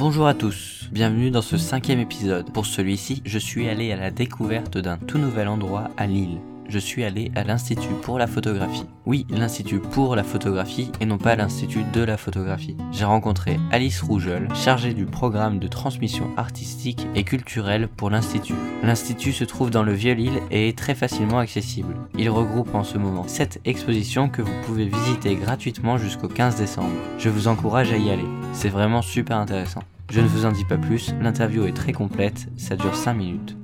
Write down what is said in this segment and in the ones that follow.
Bonjour à tous, bienvenue dans ce cinquième épisode. Pour celui-ci, je suis allé à la découverte d'un tout nouvel endroit à Lille. Je suis allé à l'Institut pour la photographie. Oui, l'Institut pour la photographie et non pas l'Institut de la photographie. J'ai rencontré Alice Rougeol, chargée du programme de transmission artistique et culturelle pour l'Institut. L'Institut se trouve dans le Vieux-Lille et est très facilement accessible. Il regroupe en ce moment 7 expositions que vous pouvez visiter gratuitement jusqu'au 15 décembre. Je vous encourage à y aller. C'est vraiment super intéressant. Je ne vous en dis pas plus, l'interview est très complète, ça dure 5 minutes.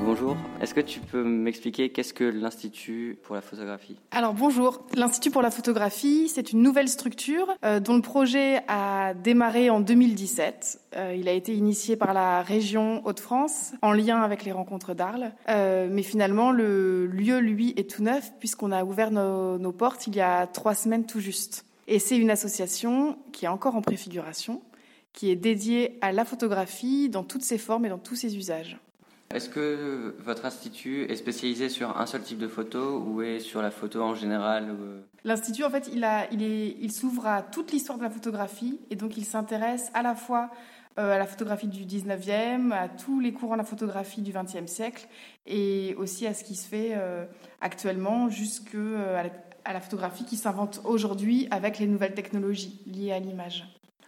Bonjour, est-ce que tu peux m'expliquer qu'est-ce que l'Institut pour la photographie? Alors bonjour, l'Institut pour la photographie, c'est une nouvelle structure euh, dont le projet a démarré en 2017. Euh, il a été initié par la région Hauts-de-France en lien avec les rencontres d'Arles. Euh, mais finalement, le lieu, lui, est tout neuf puisqu'on a ouvert nos, nos portes il y a trois semaines tout juste. Et c'est une association qui est encore en préfiguration, qui est dédiée à la photographie dans toutes ses formes et dans tous ses usages. Est-ce que votre institut est spécialisé sur un seul type de photo ou est sur la photo en général L'institut, en fait, il, a, il, est, il s'ouvre à toute l'histoire de la photographie et donc il s'intéresse à la fois euh, à la photographie du 19e, à tous les courants de la photographie du 20e siècle et aussi à ce qui se fait euh, actuellement jusqu'à euh, la, à la photographie qui s'invente aujourd'hui avec les nouvelles technologies liées à l'image.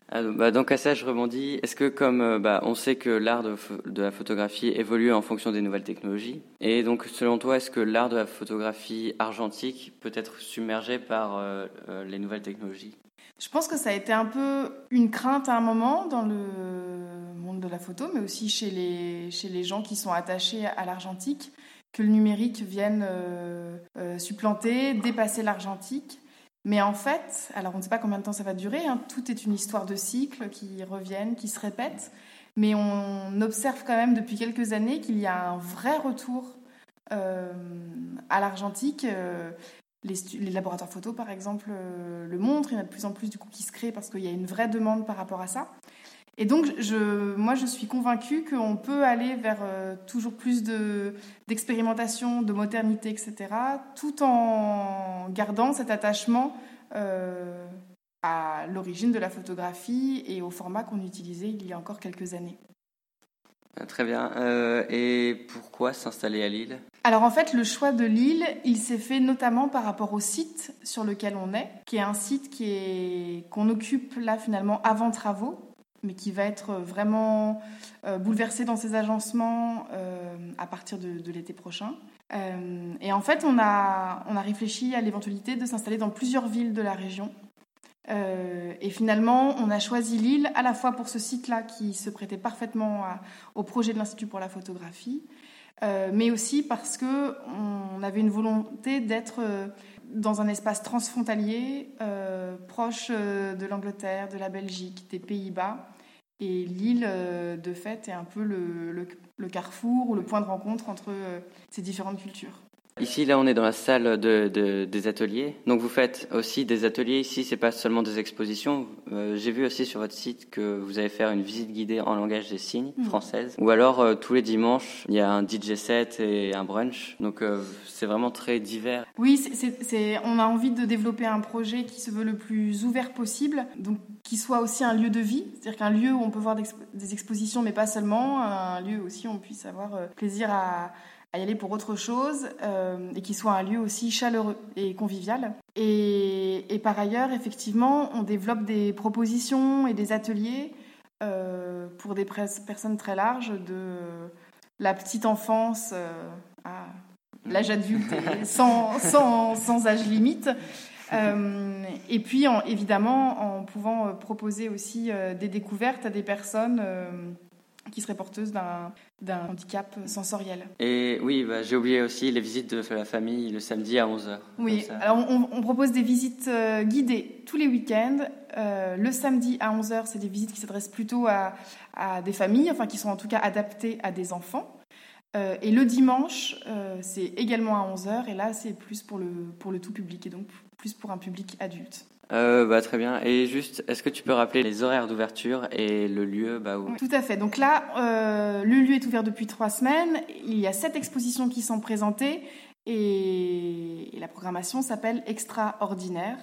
Ah, bah, donc à ça, je rebondis. Est-ce que comme euh, bah, on sait que l'art de, de, la photographie évolue en fonction des nouvelles technologies, et donc selon toi, est-ce que l'art de la photographie argentique peut être submergé par euh, euh, les nouvelles technologies? Je pense que ça a été un peu une crainte à un moment dans le monde de la photo, mais aussi chez les, chez les gens qui sont attachés à l'argentique, que le numérique vienne supplanter, dépasser l'argentique. Mais en fait, alors on ne sait pas combien de temps ça va durer, hein, tout est une histoire de cycles qui reviennent, qui se répètent, mais on observe quand même depuis quelques années qu'il y a un vrai retour euh, à l'argentique. Euh, les, laboratoires photo, par exemple, euh, le montrent. Il y en a de plus en plus du coup qui se créent parce qu'il y a une vraie demande par rapport à ça. Et donc, je, moi, je suis convaincue qu'on peut aller vers euh, toujours plus d'expérimentation, de, modernité, etc., tout en gardant cet attachement euh, à l'origine de la photographie et au format qu'on utilisait il y a encore quelques années. Ah, très bien. Euh, et pourquoi s'installer à Lille? Alors en fait, le choix de Lille, il s'est fait notamment par rapport au site sur lequel on est, qui est un site est qu'on occupe là finalement avant travaux mais qui va être vraiment euh, bouleversé dans ses agencements euh, à partir de, l'été prochain. Euh, et en fait, on a, on a réfléchi à l'éventualité de s'installer dans plusieurs villes de la région. et finalement, on a choisi Lille à la fois pour ce site-là qui se prêtait parfaitement au projet de l'Institut pour la photographie, mais aussi parce qu'on avait une volonté d'être dans un espace transfrontalier, euh, proche euh, de l'Angleterre, de la Belgique, des Pays-Bas. Et l'île, euh, de fait, est un peu le, carrefour ou le point de rencontre entre ces différentes cultures. Ici, là, on est dans la salle de, des ateliers. Donc, vous faites aussi des ateliers. Ici, c'est pas seulement des expositions. Euh, j'ai vu aussi sur votre site que vous allez faire une visite guidée en langage des signes mmh. française. Ou alors, euh, tous les dimanches, il y a un DJ set et un brunch. Donc, euh, c'est vraiment très divers. Oui, c'est, on a envie de développer un projet qui se veut le plus ouvert possible. Donc, qui soit aussi un lieu de vie. C'est-à-dire qu'un lieu où on peut voir des expositions, mais pas seulement. Un lieu aussi où on puisse avoir plaisir à à y aller pour autre chose euh, et qui soit un lieu aussi chaleureux et convivial. Et, et, par ailleurs, effectivement, on développe des propositions et des ateliers euh, pour des personnes très larges, de la petite enfance euh, à l'âge adulte, sans, sans, sans, âge limite. Euh, et puis, en, évidemment, en pouvant proposer aussi des découvertes à des personnes qui serait porteuse d'un handicap sensoriel. Et oui, bah, j'ai oublié aussi les visites de la famille le samedi à 11h. Oui, alors on, propose des visites euh, guidées tous les week-ends. Euh, le samedi à 11h, c'est des visites qui s'adressent plutôt à, à, des familles, enfin qui sont en tout cas adaptées à des enfants. Euh, et le dimanche, c'est également à 11h, et là, c'est plus pour le, pour le tout public, et donc plus pour un public adulte. Euh, bah, très bien. Et juste, est-ce que tu peux rappeler les horaires d'ouverture et le lieu bah, où... Tout à fait. Donc là, euh, le lieu est ouvert depuis trois semaines. Il y a sept expositions qui sont présentées et, la programmation s'appelle Extraordinaire.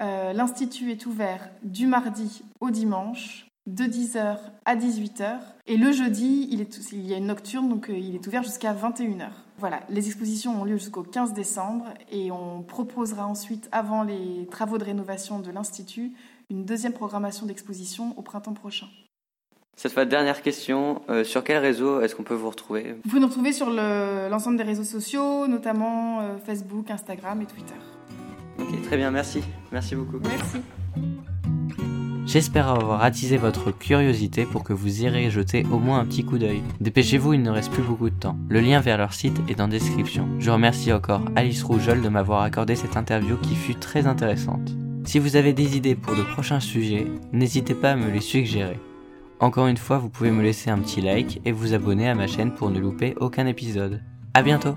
Euh, L'Institut est ouvert du mardi au dimanche de 10h à 18h. Et le jeudi, il, est, il y a une nocturne, donc il est ouvert jusqu'à 21h. Voilà, les expositions ont lieu jusqu'au 15 décembre et on proposera ensuite, avant les travaux de rénovation de l'Institut, une deuxième programmation d'exposition au printemps prochain. Cette fois, dernière question, euh, sur quel réseau est-ce qu'on peut vous retrouver? Vous pouvez nous retrouver sur l'ensemble des réseaux sociaux, notamment euh, Facebook, Instagram et Twitter. Ok, très bien, merci. Merci beaucoup. Merci. J'espère avoir attisé votre curiosité pour que vous irez jeter au moins un petit coup d'œil. Dépêchez-vous, il ne reste plus beaucoup de temps. Le lien vers leur site est en description. Je remercie encore Alice Rougeol de m'avoir accordé cette interview qui fut très intéressante. Si vous avez des idées pour de prochains sujets, n'hésitez pas à me les suggérer. Encore une fois, vous pouvez me laisser un petit like et vous abonner à ma chaîne pour ne louper aucun épisode. A bientôt